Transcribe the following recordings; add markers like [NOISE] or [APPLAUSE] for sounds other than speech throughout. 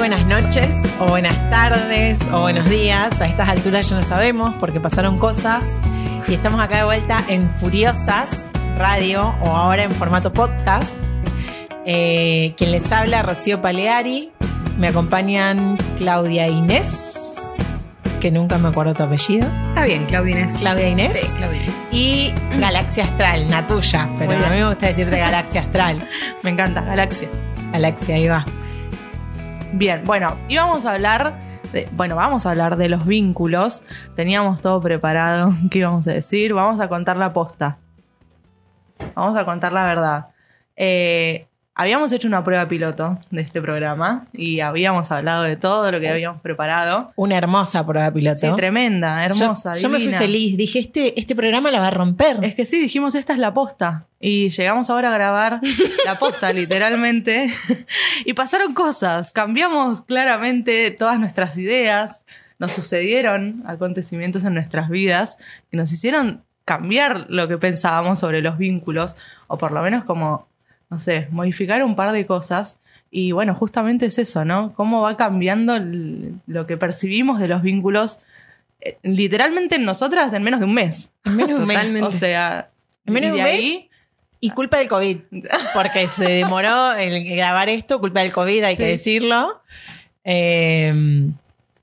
buenas noches, o buenas tardes, o buenos días. A estas alturas ya no sabemos porque pasaron cosas. Y estamos acá de vuelta en Furiosas Radio, o ahora en formato podcast. Eh, quien les habla, Rocío Paleari. Me acompañan Claudia Inés, que nunca me acuerdo tu apellido. Está bien, Claudia Inés. Claudia Inés. Sí, Claudia Inés. Y Galaxia Astral, Natuya. Pero a mí me gusta decirte Galaxia Astral. [LAUGHS] Me encanta, Galaxia. Galaxia, ahí va. Bien, bueno, íbamos a hablar de, bueno, vamos a hablar de los vínculos. Teníamos todo preparado, [LAUGHS] ¿qué íbamos a decir? Vamos a contar la posta. Vamos a contar la verdad. Eh, habíamos hecho una prueba piloto de este programa y habíamos hablado de todo lo que habíamos preparado. Una hermosa prueba piloto. Sí, tremenda, hermosa, Yo, yo me fui feliz. Dije, este, este programa la va a romper. Es que sí, dijimos esta es la posta. Y llegamos ahora a grabar [LAUGHS] la posta, literalmente. [LAUGHS] y pasaron cosas. Cambiamos claramente todas nuestras ideas. Nos sucedieron acontecimientos en nuestras vidas que nos hicieron cambiar lo que pensábamos sobre los vínculos. O por lo menos como, no sé, modificar un par de cosas. Y bueno, justamente es eso, ¿no? Cómo va cambiando el- lo que percibimos de los vínculos. eh, Literalmente en nosotras en menos de un mes. en menos de un mes. Totalmente. O sea, En menos y de un mes, ahí, Y culpa del COVID. Porque se demoró el grabar esto, culpa del COVID, hay que decirlo. Eh,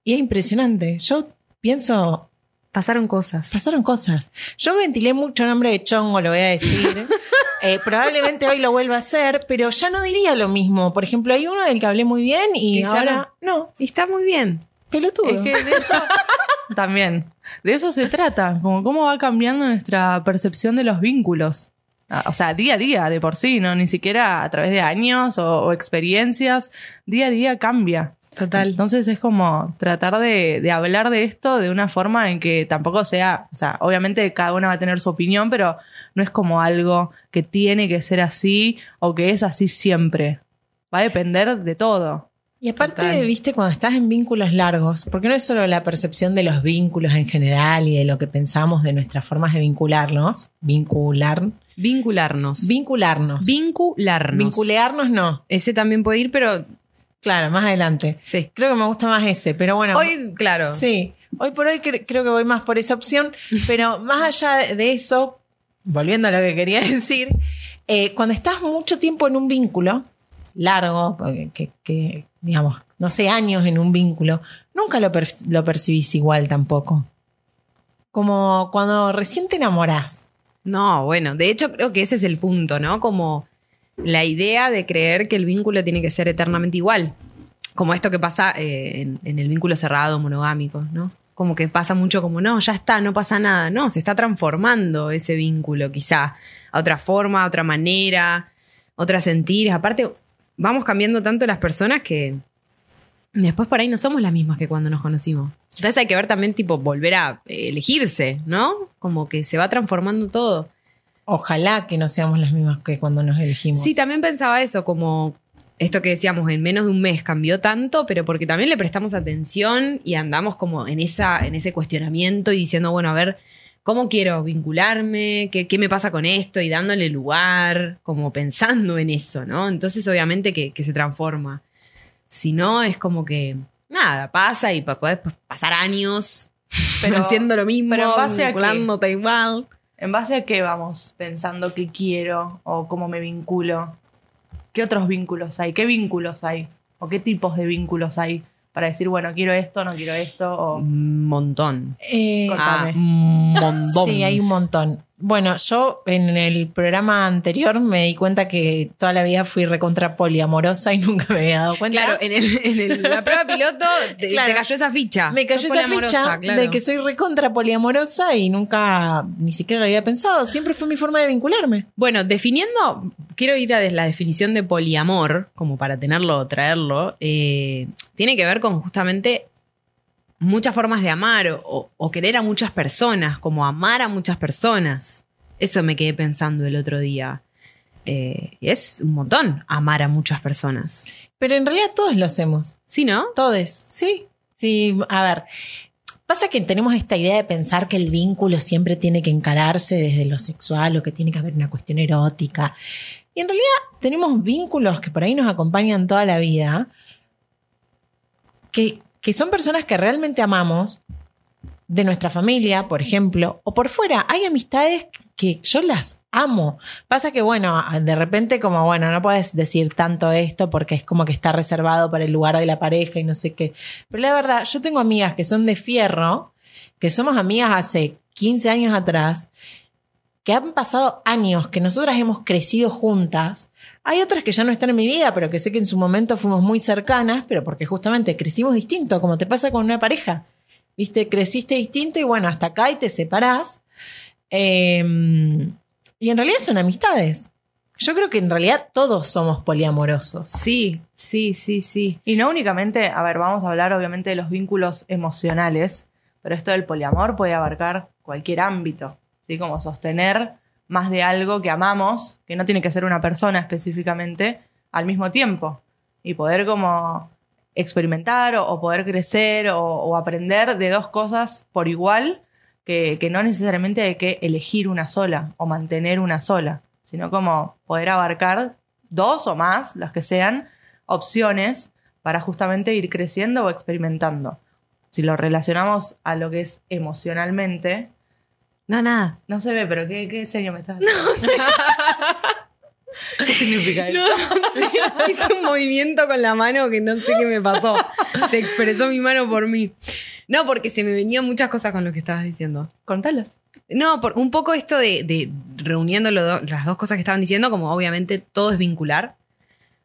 y es impresionante. Yo pienso, Pasaron cosas. pasaron cosas. Yo ventilé mucho nombre de chongo, lo voy a decir. [LAUGHS] Eh, probablemente hoy lo vuelva a hacer, pero ya no diría lo mismo. Por ejemplo, hay uno del que hablé muy bien y, ahora no. Y está muy bien. pelotudo. es que de eso [LAUGHS] también, de eso se trata, como cómo va cambiando nuestra percepción de los vínculos. Ah, O sea, día a día, de por sí, ¿no? Ni siquiera a través de años o, o experiencias, día a día cambia. Total. Entonces es como tratar de, de hablar de esto de una forma en que tampoco sea, o sea, obviamente cada una va a tener su opinión, pero no es como algo que tiene que ser así o que es así siempre. Va a depender de todo. Y aparte, Total. viste, cuando estás en vínculos largos, porque no es solo la percepción de los vínculos en general y de lo que pensamos de nuestras formas de vincularnos, vincular, Vincularnos. vincularnos. Vincularnos. Vinculearnos no. Ese también puede ir, pero Claro, más adelante. sí. Creo que me gusta más ese, pero bueno. Hoy, claro. Sí, hoy por hoy cre- creo que voy más por esa opción, pero más allá de eso, volviendo a lo que quería [LAUGHS] decir, eh, cuando estás mucho tiempo en un vínculo largo, que, digamos, no sé, años en un vínculo, nunca lo, lo percibís igual tampoco. Como cuando recién te enamorás. No, bueno, de hecho creo que ese es el punto, ¿no? Como la idea de creer que el vínculo tiene que ser eternamente igual. Como esto que pasa eh, en, en el vínculo cerrado, monogámico, ¿no? Como que pasa mucho como, no, ya está, no pasa nada. No, se está transformando ese vínculo, quizá, a otra forma, a otra manera, otras sentires. Aparte, vamos cambiando tanto las personas que después por ahí no somos las mismas que cuando nos conocimos. Entonces hay que ver también, tipo, volver a elegirse, ¿no? Como que se va transformando todo. Ojalá que no seamos las mismas que cuando nos elegimos. Sí, también pensaba eso, como esto que decíamos, en menos de un mes cambió tanto, pero porque también le prestamos atención y andamos como en, esa, en ese cuestionamiento y diciendo, bueno, a ver, ¿cómo quiero vincularme? ¿Qué, qué me pasa con esto? Y dándole lugar, como pensando en eso, ¿no? Entonces, obviamente que, que se transforma. Si no, es como que, nada, pasa y podés pasar años [LAUGHS] Pero- haciendo lo mismo, pero en base a qué? vinculándote igual. ¿En base a qué vamos pensando qué quiero o cómo me vinculo? ¿Qué otros vínculos hay? ¿Qué vínculos hay? ¿O qué tipos de vínculos hay? Para decir, bueno, quiero esto, no quiero esto. O... Un montón. Eh. Ah, un montón. Sí, hay un montón. Bueno, yo en el programa anterior me di cuenta que toda la vida fui recontra poliamorosa y [LAUGHS] nunca me había dado cuenta. Claro, en, el- en el- la prueba piloto te, Claro. te cayó esa ficha. me cayó esa ficha claro. de que soy recontra poliamorosa y nunca ni siquiera lo había pensado. Siempre fue mi forma de vincularme. Bueno, definiendo, quiero ir a la definición de poliamor, como para tenerlo o traerlo. eh, tiene que ver con justamente muchas formas de amar o- querer a muchas personas, como amar a muchas personas. Eso me quedé pensando el otro día. Eh, es un montón amar a muchas personas. Pero en realidad todos lo hacemos. ¿Sí, no? Todos, sí. Sí, a ver. Pasa que tenemos esta idea de pensar que el vínculo siempre tiene que encararse desde lo sexual o que tiene que haber una cuestión erótica. Y en realidad tenemos vínculos que por ahí nos acompañan toda la vida que, que son personas que realmente amamos, de nuestra familia, por ejemplo, o por fuera. Hay amistades que yo las amo. Pasa que, bueno, de repente como, bueno, no puedes decir tanto esto porque es como que está reservado para el lugar de la pareja y no sé qué. Pero la verdad, yo tengo amigas que son de fierro, que somos amigas hace 15 años atrás, que han pasado años, que nosotras hemos crecido juntas. Hay otras que ya no están en mi vida, pero que sé que en su momento fuimos muy cercanas, pero porque justamente crecimos distinto, como te pasa con una pareja. Viste, creciste distinto y bueno, hasta acá y te separás. Em, y en realidad son amistades. Yo creo que en realidad todos somos poliamorosos. Sí, sí, sí, sí. Y no únicamente, a ver, vamos a hablar obviamente de los vínculos emocionales, pero esto del poliamor puede abarcar cualquier ámbito, ¿sí? Como sostener más de algo que amamos, que no tiene que ser una persona específicamente, al mismo tiempo. Y poder como experimentar o, poder crecer o, aprender de dos cosas por igual, que, no necesariamente hay que elegir una sola o mantener una sola, sino como poder abarcar dos o más, las que sean, opciones para justamente ir creciendo o experimentando. Si lo relacionamos a lo que es emocionalmente. No, nada. No se ve, pero ¿qué, qué seño me estás [LAUGHS] ¿Qué significa eso? No, hice un movimiento con la mano que no sé qué me pasó. Se expresó mi mano por mí. No, porque se me venían muchas cosas con lo que estabas diciendo. Contalas. No, por un poco esto de, reuniendo las dos cosas que estaban diciendo, como obviamente todo es vincular.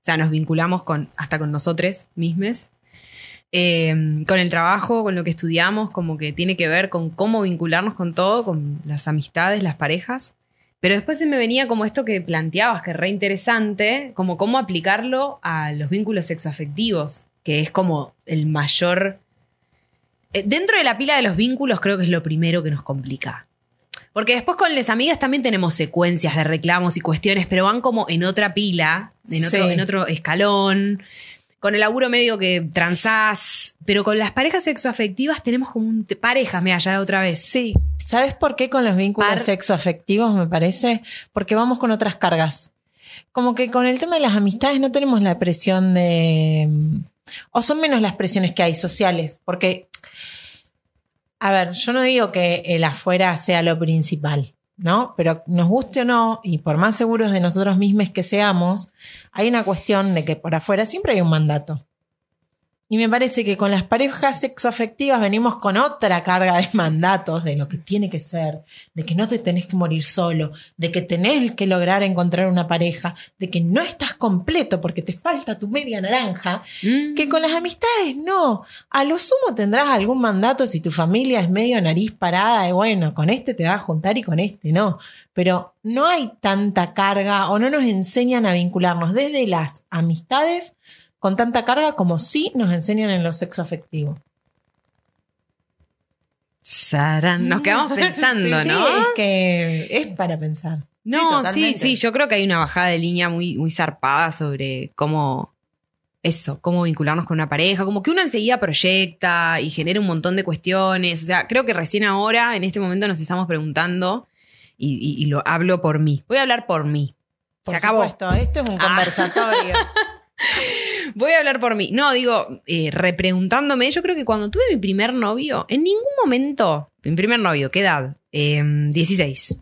O sea, nos vinculamos con, hasta con nosotros mismos. Eh, con el trabajo, con lo que estudiamos, como que tiene que ver con cómo vincularnos con todo, con las amistades, las parejas. Pero después se me venía como esto que planteabas, que es re interesante, como cómo aplicarlo a los vínculos sexoafectivos, que es como el mayor... Eh, dentro de la pila de los vínculos creo que es lo primero que nos complica. Porque después con las amigas también tenemos secuencias de reclamos y cuestiones, pero van como en otra pila, en otro, en otro escalón con el laburo medio que transás, pero con las parejas sexoafectivas tenemos como un parejas, me allá otra vez. Sí, ¿sabes por qué con los vínculos sexoafectivos me parece? Porque vamos con otras cargas. Como que con el tema de las amistades no tenemos la presión de o son menos las presiones que hay sociales, porque a ver, yo no digo que el afuera sea lo principal. ¿No? Pero nos guste o no, y por más seguros de nosotros mismos que seamos, hay una cuestión de que por afuera siempre hay un mandato. Y me parece que con las parejas sexoafectivas venimos con otra carga de mandatos de lo que tiene que ser, de que no te tenés que morir solo, de que tenés que lograr encontrar una pareja, de que no estás completo porque te falta tu media naranja, Mm. que con las amistades no. A lo sumo tendrás algún mandato si tu familia es medio nariz parada y bueno, con este te vas a juntar y con este no. Pero no hay tanta carga o no nos enseñan a vincularnos desde las amistades con tanta carga como sí nos enseñan en lo sexo afectivo. Sarán. Nos quedamos pensando, [LAUGHS] Sí, ¿no? es que es para pensar. No, sí, sí, yo creo que hay una bajada de línea muy, muy zarpada sobre cómo eso, cómo vincularnos con una pareja, como que uno enseguida proyecta y genera un montón de cuestiones. O sea, creo que recién ahora, en este momento, nos estamos preguntando, y, y- y lo hablo por mí. Voy a hablar por mí. Por Se acabó. supuesto, esto es un Ah. [LAUGHS] Voy a hablar por mí. No, digo, eh, repreguntándome, yo creo que cuando tuve mi primer novio, en ningún momento, mi primer novio, ¿qué edad? Eh, 16.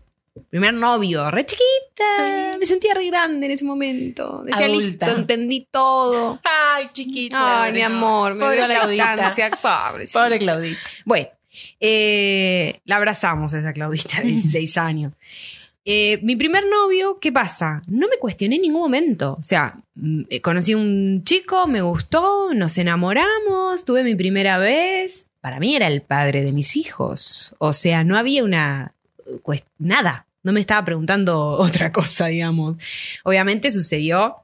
Primer novio, re chiquita. Me sentía re grande en ese momento. Decía, Adulta. listo, entendí todo. Ay, chiquita. Ay, mi amor, me Pobre veo la distancia. Pobre. sí. Pobre Claudita. Bueno, eh, la abrazamos a esa Claudita de [LAUGHS] 16 años. Eh, mi primer novio, ¿qué pasa? No me cuestioné en ningún momento. O sea, mm, eh, conocí a un chico, me gustó, nos enamoramos, tuve mi primera vez. Para mí era el padre de mis hijos. O sea, no había una... cuest- nada. No me estaba preguntando [LAUGHS] otra cosa, digamos. Obviamente sucedió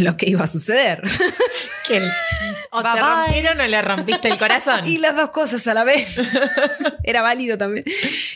lo que iba a suceder. [LAUGHS] Que el- o te Bye, bye. rompieron o le rompiste el corazón. [LAUGHS] Y las dos cosas a la vez. [LAUGHS] Era válido también.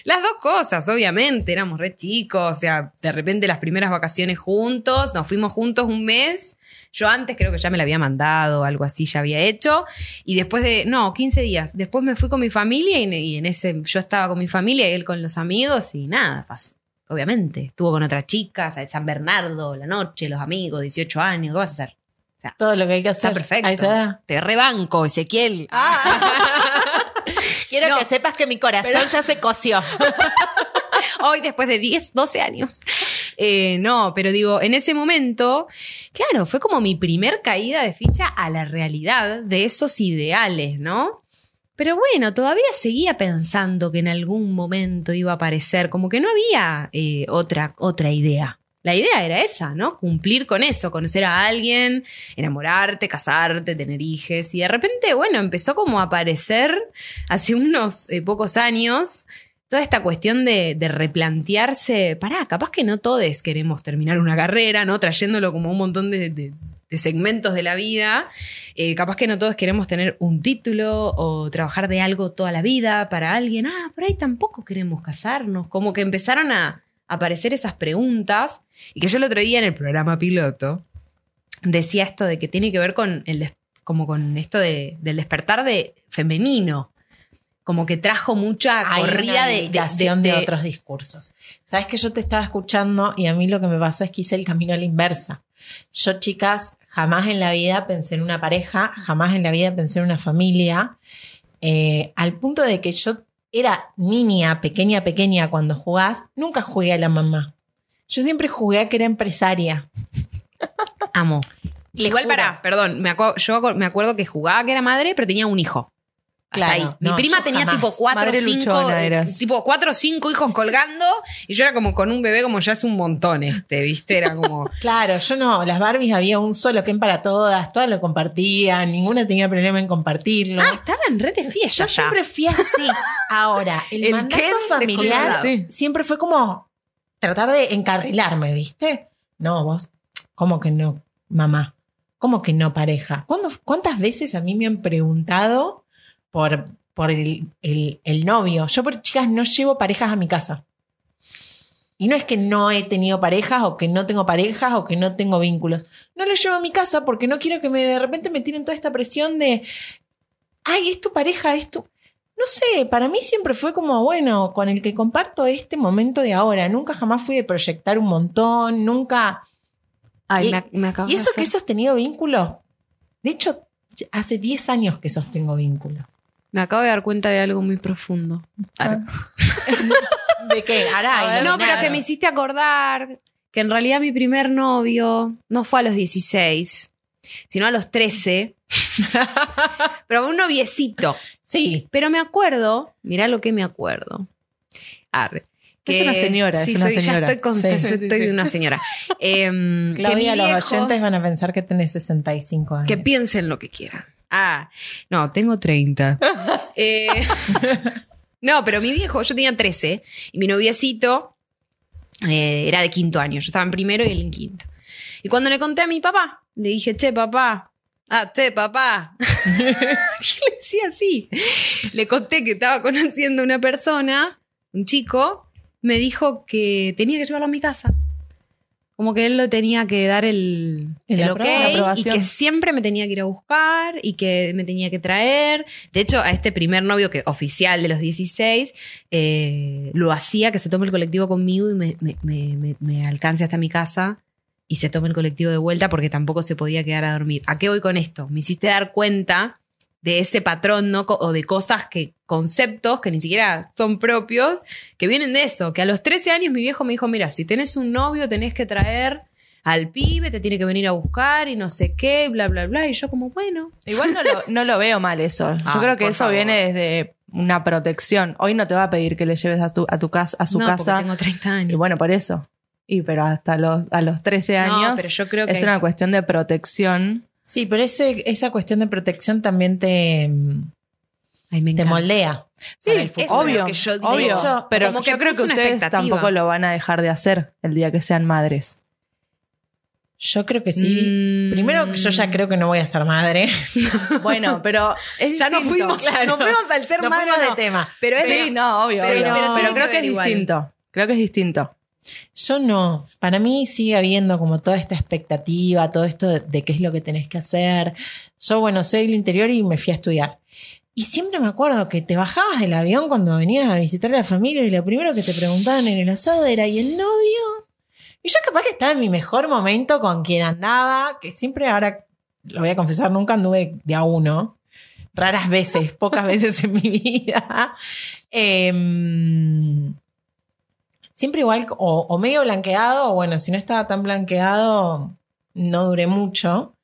Las dos cosas, obviamente. Éramos re chicos. O sea, de repente las primeras vacaciones juntos. Nos fuimos juntos un mes. Yo antes creo que ya me la había mandado, algo así ya había hecho. Y después de, no, 15 días. Después me fui con mi familia y, y en ese, yo estaba con mi familia y él con los amigos y nada, pasó. Obviamente. Estuvo con otra chica, San Bernardo, la noche, los amigos, 18 años, ¿qué vas a hacer? O sea, Todo lo que hay que está hacer. perfecto. a esa edad. Te rebanco, Ezequiel. [LAUGHS] Quiero [LAUGHS] No. que sepas que mi corazón ya se coció. [LAUGHS] Hoy, después de 10, 12 años. Eh, no, pero digo, en ese momento, claro, fue como mi primer caída de ficha a la realidad de esos ideales, ¿no? Pero bueno, todavía seguía pensando que en algún momento iba a aparecer, como que no había eh, otra, otra idea. La idea era esa, ¿no? Cumplir con eso, conocer a alguien, enamorarte, casarte, tener hijos. Y de repente, bueno, empezó como a aparecer hace unos eh, pocos años toda esta cuestión de, de replantearse, pará, capaz que no todos queremos terminar una carrera, ¿no? Trayéndolo como un montón de, de- de segmentos de la vida. Eh, capaz que no todos queremos tener un título o trabajar de algo toda la vida para alguien. Ah, por ahí tampoco queremos casarnos. Como que empezaron a aparecer esas preguntas. Y que yo el otro día en el programa piloto decía esto de que tiene que ver con el como con esto de, del despertar de femenino. Como que trajo mucha Hay corrida una de, de- de, de- otros discursos. Sabes que yo te estaba escuchando y a mí lo que me pasó es que hice el camino a la inversa. Yo, chicas, jamás en la vida pensé en una pareja, jamás en la vida pensé en una familia, eh, al punto de que yo era niña, pequeña, pequeña cuando jugás, nunca jugué a la mamá. Yo siempre jugué a que era empresaria. Amo. Igual juro. para, perdón, me acu- yo me acuerdo que jugaba que era madre, pero tenía un hijo. Claro, ahí. Mi no, prima tenía jamás. tipo cuatro o cinco, tipo cuatro o cinco hijos colgando y yo era como con un bebé como ya es un montón este, ¿viste? Era como [LAUGHS] Claro, yo no, las Barbies había un solo Ken para todas, todas lo compartían, ninguna tenía problema en compartirlo. Ah, estaba en red de fiesta Yo siempre fui así. [LAUGHS] Ahora, el, El mandato Ken familiar. Sí. siempre fue como tratar de encarrilarme, ¿viste? No, vos, ¿cómo que no, mamá? ¿Cómo que no pareja? ¿Cuándo- ¿Cuántas veces a mí me han preguntado por, por el, el- el novio? Yo, por chicas, no llevo parejas a mi casa. Y no es que no he tenido parejas o que no tengo parejas o que no tengo vínculos. No los llevo a mi casa porque no quiero que me, de repente me tiren toda esta presión de, ay, es tu pareja, es tu... No sé, para mí siempre fue como, bueno, con el que comparto este momento de ahora. Nunca jamás fui de proyectar un montón, nunca... Ay, Y- me, me acabas Y de eso que he hacer- sostenido vínculos. De hecho, hace 10 años que sostengo vínculos. Me acabo de dar cuenta de algo muy profundo. Ah. [LAUGHS] ¿De qué? Ahora, no, pero que me hiciste acordar que en realidad mi primer novio no fue a los 16, sino a los 13. [LAUGHS] pero fue un noviecito. Sí, Pero me acuerdo, mirá lo que me acuerdo. Arre, Es una señora, sí, es una soy- señora. Ya estoy, con, Sí. estoy Sí, sí, sí. una señora. [LAUGHS] Que mi Claudia, los viejo- oyentes van a pensar que tenés 65 años. Que piensen lo que quieran. Ah, no, tengo 30. [LAUGHS] Eh, [LAUGHS] no, pero mi viejo, yo tenía 13 y mi noviecito eh, era de quinto año. Yo estaba en primero y él en quinto. Y cuando le conté a mi papá, le dije, che, papá. Ah, che, papá. [LAUGHS] le decía así. Le conté que estaba conociendo una persona, un chico, me dijo que tenía que llevarlo a mi casa. Como que él lo tenía que dar el, El ok y que siempre me tenía que ir a buscar y que me tenía que traer. De hecho, a este primer novio que oficial de los 16 eh, lo hacía que se tome el colectivo conmigo y me, me, me- me- me alcance hasta mi casa y se tome el colectivo de vuelta porque tampoco se podía quedar a dormir. ¿A qué voy con esto? Me hiciste dar cuenta de ese patrón, ¿no? Co- O de cosas que, conceptos que ni siquiera son propios, que vienen de eso. Que a los 13 años mi viejo me dijo, mira, si tenés un novio tenés que traer al pibe, te tiene que venir a buscar y no sé qué, bla, bla, bla. Y yo como, bueno. Igual no lo, [LAUGHS] no lo veo mal eso. Yo Ay, creo que eso favor. viene desde una protección. Hoy no te va a pedir que le lleves a tu, a tu casa, a su no, porque casa. tengo 30 Y años. bueno, por eso. Y pero hasta los, a los 13 No, años pero yo creo que es una cuestión de protección. Sí, pero ese, esa cuestión de protección también te, Ay, me te moldea. Sí, el obvio, que yo digo. obvio. De hecho, pero como que yo creo que ustedes tampoco lo van a dejar de hacer el día que sean madres. Yo creo que sí. Mm. Primero, yo ya creo que no voy a ser madre. [LAUGHS] Bueno, pero es Ya nos fuimos, nos fuimos al ser Nos madre. de no. tema. Pero es Sí, no, obvio, pero- obvio. pero creo que es igual. distinto. Creo que es distinto. Yo no. Para mí sigue habiendo como toda esta expectativa, todo esto de, qué es lo que tenés que hacer. Yo, bueno, soy del interior y me fui a estudiar. Y siempre me acuerdo que te bajabas del avión cuando venías a visitar a la familia y lo primero que te preguntaban en el asado era ¿y el novio? Y yo capaz que estaba en mi mejor momento con quien andaba, que siempre ahora lo voy a confesar, nunca anduve de a uno. Raras veces, pocas veces en mi [LAUGHS] vida. Em, siempre igual, o, o medio blanqueado, o bueno, si no estaba tan blanqueado, no duré mucho.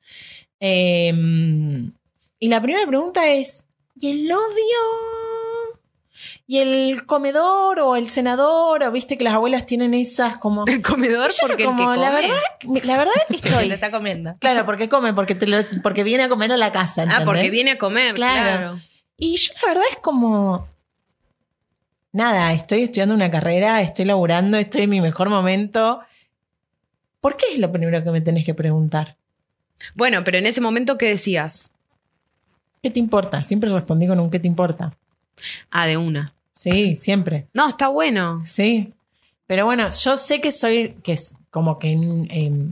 Em, y la primera pregunta es, ¿y el novio? ¿Y el comedor o el senador? ¿O viste que las abuelas tienen esas como... El comedor porque como, el que la come. verdad, la verdad [LAUGHS] estoy... Te está comiendo. Claro, porque come, porque, te lo- porque viene a comer a la casa. Ah, porque viene a comer, Claro. claro. Y yo la verdad es como... Nada, estoy estudiando una carrera, estoy laburando, estoy en mi mejor momento. ¿Por qué es lo primero que me tenés que preguntar? Bueno, pero en ese momento, ¿qué decías? ¿Qué te importa? Siempre respondí con un ¿qué te importa? Ah, de una. Sí, siempre. No, está bueno. Sí. Pero bueno, yo sé que soy, que es como que, em,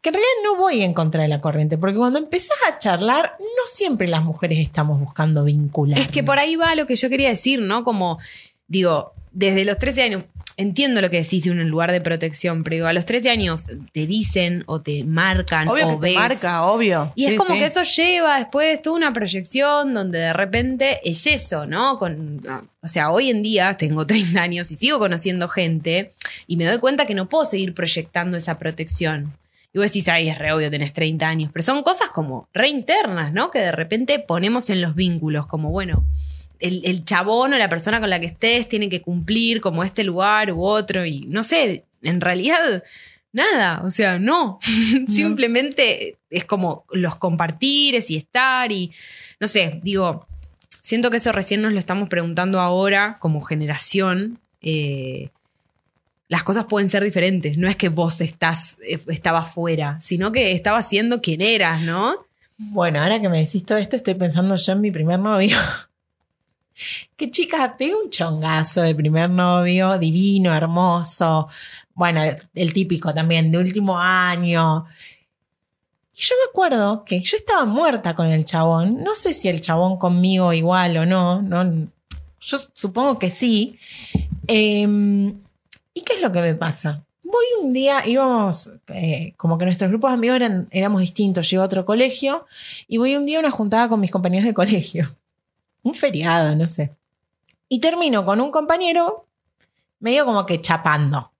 que en realidad no voy en contra de la corriente, porque cuando empezás a charlar, no siempre las mujeres estamos buscando vincular. Es que por ahí va lo que yo quería decir, ¿no? Como, digo, desde los 13 años, entiendo lo que decís de un lugar de protección, pero digo, a los 13 años te dicen o te marcan Obvio o que te marca, obvio. Y es como sí. que eso lleva después toda una proyección donde de repente es eso, ¿no? Con, o sea, hoy en día tengo 30 años y sigo conociendo gente y me doy cuenta que no puedo seguir proyectando esa protección. Y vos decís, ay, es re obvio, tenés 30 años, pero son cosas como re internas, ¿no? Que de repente ponemos en los vínculos, como bueno, el, el chabón o la persona con la que estés tiene que cumplir como este lugar u otro y no sé, en realidad nada, o sea, no, [LAUGHS] simplemente es como los compartires y estar y no sé, digo, siento que eso recién nos lo estamos preguntando ahora como generación. eh, las cosas pueden ser diferentes. No es que vos estás, eh, estabas fuera, sino que estabas siendo quien eras, ¿no? Bueno, ahora que me decís todo esto, estoy pensando yo en mi primer novio. [LAUGHS] que chica, pegué un chongazo de primer novio, divino, hermoso. Bueno, el típico también, de último año. Y yo me acuerdo que yo estaba muerta con el chabón. No sé si el chabón conmigo igual o no. no yo supongo que sí. Em, ¿Y qué es lo que me pasa? Voy un día, íbamos, eh, como que nuestros grupos de amigos eran, éramos distintos. Llego a otro colegio y voy un día a una juntada con mis compañeros de colegio. [LAUGHS] Un feriado, no sé. Y termino con un compañero medio como que chapando.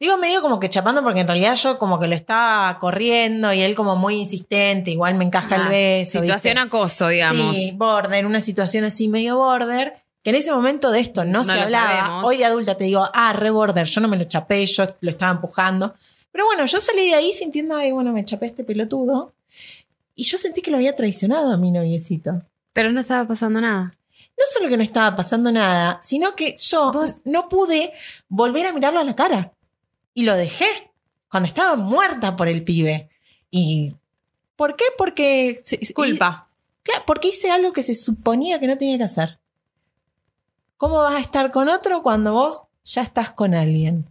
Digo medio como que chapando porque en realidad yo como que lo estaba corriendo y él como muy insistente, igual me encaja el Ah, beso. Situación ¿viste? acoso, digamos. Sí, border, una situación así medio border, en ese momento de esto no, No se hablaba. sabemos. Hoy de adulta te digo, ah, re border, yo no me lo chapé, yo lo estaba empujando. Pero bueno, yo salí de ahí sintiendo, ay, bueno, me chapé este pelotudo. Y yo sentí que lo había traicionado a mi noviecito. Pero no estaba pasando nada. No solo que no estaba pasando nada, sino que yo Vos- no pude volver a mirarlo a la cara. Y lo dejé cuando estaba muerta por el pibe. ¿Y por qué? Porque... Culpa. Claro, porque hice algo que se suponía que no tenía que hacer. ¿Cómo vas a estar con otro cuando vos ya estás con alguien?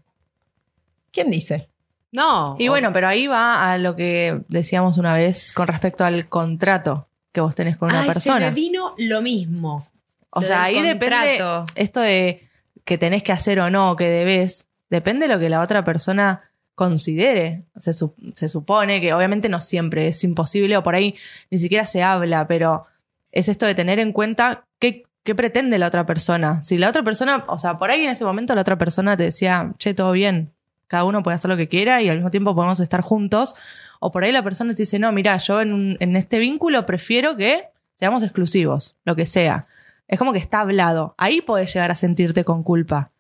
¿Quién dice? No. Y bueno, pero ahí va a lo que decíamos una vez con respecto al contrato que vos tenés con una Ay, persona. Se me vino lo mismo. O Lo sea, ahí depende contrato. esto de que tenés que hacer o no, que debes, depende de lo que la otra persona considere. Se, su- se supone que obviamente no siempre es imposible o por ahí ni siquiera se habla, pero es esto de tener en cuenta qué, qué pretende la otra persona. Si la otra persona, o sea, por ahí en ese momento la otra persona te decía, che, todo bien, cada uno puede hacer lo que quiera y al mismo tiempo podemos estar juntos. O por ahí la persona te dice, no, mira, yo en, en este vínculo prefiero que seamos exclusivos, lo que sea. Es como que está hablado. Ahí podés llegar a sentirte con culpa.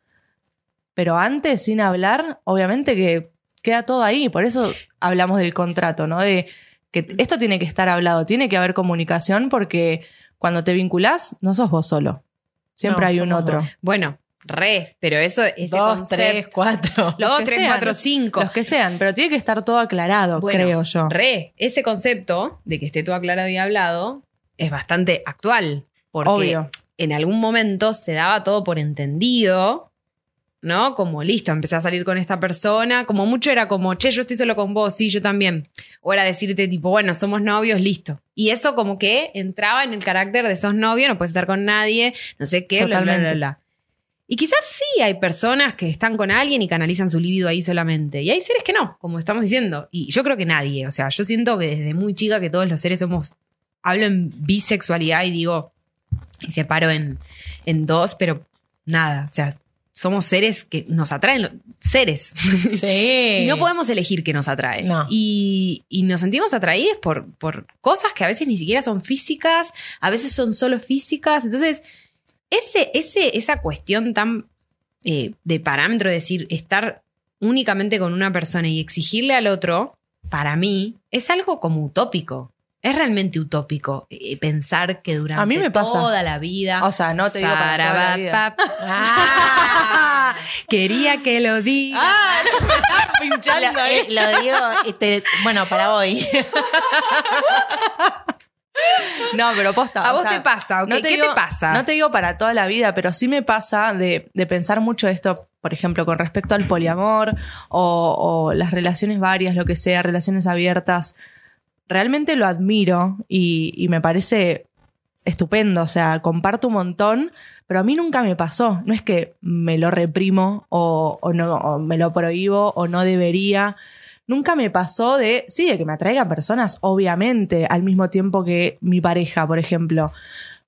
Pero antes, sin hablar, obviamente que queda todo ahí. Por eso hablamos del contrato, ¿no? De que esto tiene que estar hablado, tiene que haber comunicación porque cuando te vinculás, no sos vos solo. Siempre No, hay un otro. dos. Bueno, re, pero eso es Dos, tres, cuatro. Los dos, tres, sean. cuatro, cinco. Los que sean, pero tiene que estar todo aclarado, Bueno, creo yo. Re, ese concepto de que esté todo aclarado y hablado es bastante actual. Porque Obvio. en algún momento se daba todo por entendido, ¿no? Como listo, empecé a salir con esta persona. Como mucho era como, che, yo estoy solo con vos, sí, yo también. O era decirte, tipo, bueno, somos novios, listo. Y eso como que entraba en el carácter de sos novio, no puedes estar con nadie, no sé qué, bla, bla, bla. Y quizás sí hay personas que están con alguien y canalizan su libido ahí solamente. Y hay seres que no, como estamos diciendo. Y yo creo que nadie. O sea, yo siento que desde muy chica que todos los seres somos. Hablo en bisexualidad y digo. Y separo en, en dos, pero nada. O sea, somos seres que nos atraen. Seres. [LAUGHS] Sí. Y no podemos elegir qué nos atrae. No. Y, y nos sentimos atraídos por, por cosas que a veces ni siquiera son físicas, a veces son solo físicas. Entonces, ese, ese, esa cuestión tan eh, de parámetro, de decir, estar únicamente con una persona y exigirle al otro, para mí, es algo como utópico. Es realmente utópico eh, pensar que durante A mí me pasa. toda la vida. O sea, no te digo para toda la vida. Ah. [LAUGHS] Quería que lo diga. Ah, no, [LAUGHS] me pinchando Lo, ahí. eh, lo digo, este, bueno, para hoy. No, pero posta. ¿A vos sea, te pasa? no ¿Qué digo- te pasa? No te digo para toda la vida, pero sí me pasa de, de pensar mucho esto, por ejemplo, con respecto al poliamor o, o las relaciones varias, lo que sea, relaciones abiertas. Realmente lo admiro y, me parece estupendo, o sea, comparto un montón, pero a mí nunca me pasó. No es que me lo reprimo o, o no, o me lo prohíbo o no debería. Nunca me pasó de, sí, de que me atraigan personas, obviamente, al mismo tiempo que mi pareja, por ejemplo.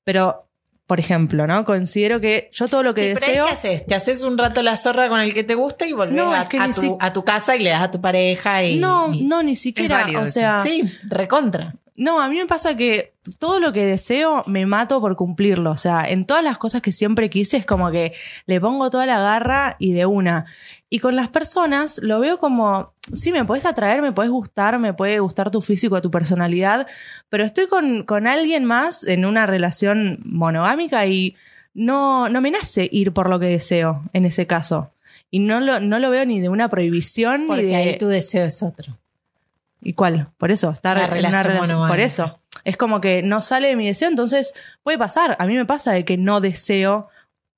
Pero, por ejemplo, ¿no? Considero que yo todo lo que Sí, pero ahí deseo. ¿qué haces? Te haces un rato la zorra con el que te gusta y volvés No, a, es que a ni tu, si- a tu casa y le das a tu pareja y... No, y- no, ni siquiera. válido O sea, Sí, recontra. No, a mí me pasa que todo lo que deseo me mato por cumplirlo. O sea, en todas las cosas que siempre quise es como que le pongo toda la garra y de una. Y con las personas lo veo como, sí, me puedes atraer, me puedes gustar, me puede gustar tu físico, tu personalidad, pero estoy con, con alguien más en una relación monogámica y no, no me nace ir por lo que deseo en ese caso. Y no lo, no lo veo ni de una prohibición ni de... ahí tu deseo es otro. ¿Y cuál? Por eso, estar en una relación relación. Por monogámica. eso. Es como que no sale de mi deseo, entonces puede pasar. A mí me pasa de que no deseo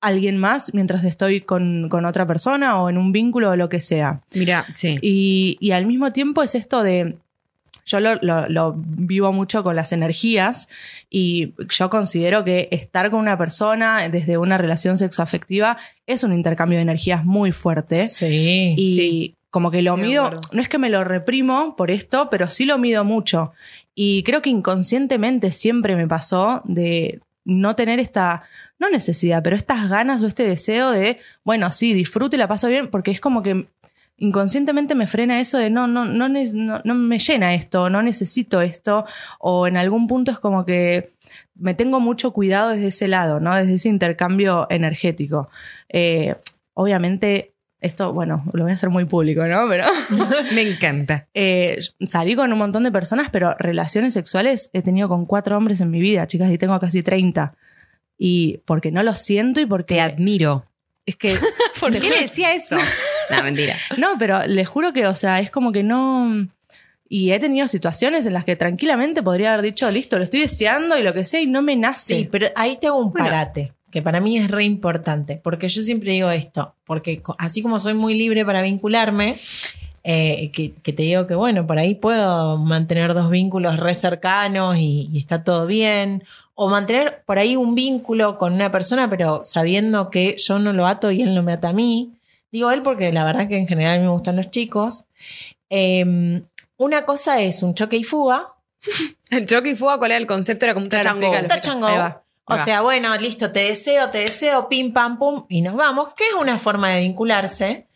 alguien más mientras estoy con, con otra persona o en un vínculo o lo que sea. Mira, sí. Y, y al mismo tiempo es esto de. Yo lo, lo- lo vivo mucho con las energías y yo considero que estar con una persona desde una relación sexoafectiva es un intercambio de energías muy fuerte. Sí. Y Sí. como que lo mido, no es que me lo reprimo por esto, pero sí lo mido mucho. Y creo que inconscientemente siempre me pasó de no tener esta, no necesidad, pero estas ganas o este deseo de, bueno, sí, disfruto y la paso bien, porque es como que inconscientemente me frena eso de no, no, no, no me llena esto, no necesito esto, o en algún punto es como que me tengo mucho cuidado desde ese lado, ¿no? Desde ese intercambio energético. Eh, obviamente, esto, bueno, lo voy a hacer muy público, ¿no? Pero [LAUGHS] Me encanta. eh, salí con un montón de personas, pero relaciones sexuales he tenido con cuatro hombres en mi vida, chicas, y tengo casi 30. Y porque no lo siento y porque Te admiro. es que [LAUGHS] ¿Por qué le decía eso? [LAUGHS] No, mentira. no, pero les juro que, o sea, es como que no. Y he tenido situaciones en las que tranquilamente podría haber dicho, listo, lo estoy deseando y lo que sea, y no me nace. Sí, pero ahí te hago un Bueno. parate, que para mí es re importante, porque yo siempre digo esto, porque así como soy muy libre para vincularme, eh, que, que te digo que bueno, por ahí puedo mantener dos vínculos re cercanos y, y está todo bien, o mantener por ahí un vínculo con una persona, pero sabiendo que yo no lo ato y él no me ata a mí. Digo él porque la verdad que en general me gustan los chicos. Eh, una cosa es un choque y fuga, [LAUGHS] El choque y fuga, ¿cuál era el concepto? Era como un Claro, touch and go. explícalo. Touch and go. Ahí va, O sea, bueno, listo, te deseo, te deseo, pim, pam, pum, y nos vamos, que es una forma de vincularse.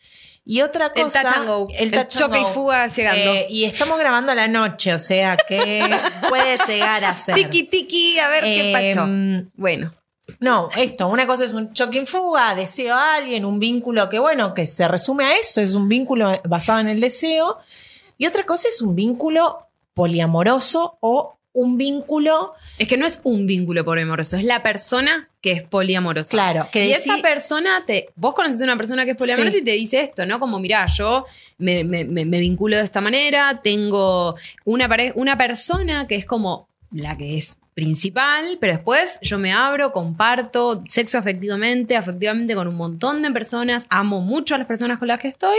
Y otra El cosa. touch and go. El touch and choque y fuga llegando. Eh, y estamos grabando a la noche, o sea que [LAUGHS] puede llegar a ser. Tiki, tiki, a ver qué Eh, pacho. Bueno. No, esto, una cosa es un choque en fuga, deseo a alguien, un vínculo que, bueno, que se resume a eso, es un vínculo basado en el deseo. Y otra cosa es un vínculo poliamoroso o un vínculo, Es que no es un vínculo poliamoroso, es la persona que es poliamorosa. claro, que y esa persona te. Vos conoces a una persona que es poliamorosa Sí. y te dice esto, ¿no? Como, mirá, yo me, me- me- me vinculo de esta manera, tengo una, pare- una persona que es como la que es principal, pero después yo me abro, comparto sexo afectivamente, afectivamente con un montón de personas, amo mucho a las personas con las que estoy,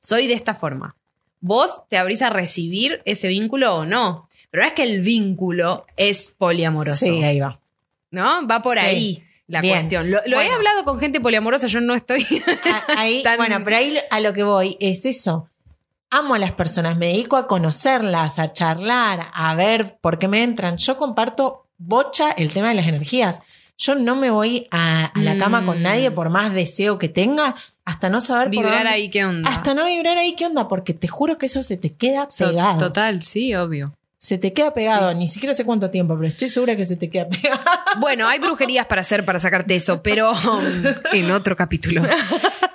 soy de esta forma. Vos te abrís a recibir ese vínculo o no. Pero no es que el vínculo es poliamoroso. Sí, ahí va. ¿no? Va por Sí. ahí. la Bien. cuestión. Lo, lo he hablado con gente poliamorosa, yo no estoy. Ahí, [LAUGHS] Tan- bueno, pero ahí a lo que voy es eso. Amo a las personas, me dedico a conocerlas, a charlar, a ver por qué me entran. Yo comparto bocha el tema de las energías. Yo no me voy a, a la cama con Mm. nadie por más deseo que tenga hasta no saber por Vibrar dónde- ahí, ¿qué onda? Hasta no vibrar ahí, ¿qué onda? Porque te juro que eso se te queda pegado. Total, sí, obvio. Se te queda pegado. Ni siquiera sé cuánto tiempo, pero estoy segura que se te queda pegado. [LAUGHS] Bueno, hay brujerías para hacer para sacarte eso, pero [LAUGHS] en otro capítulo.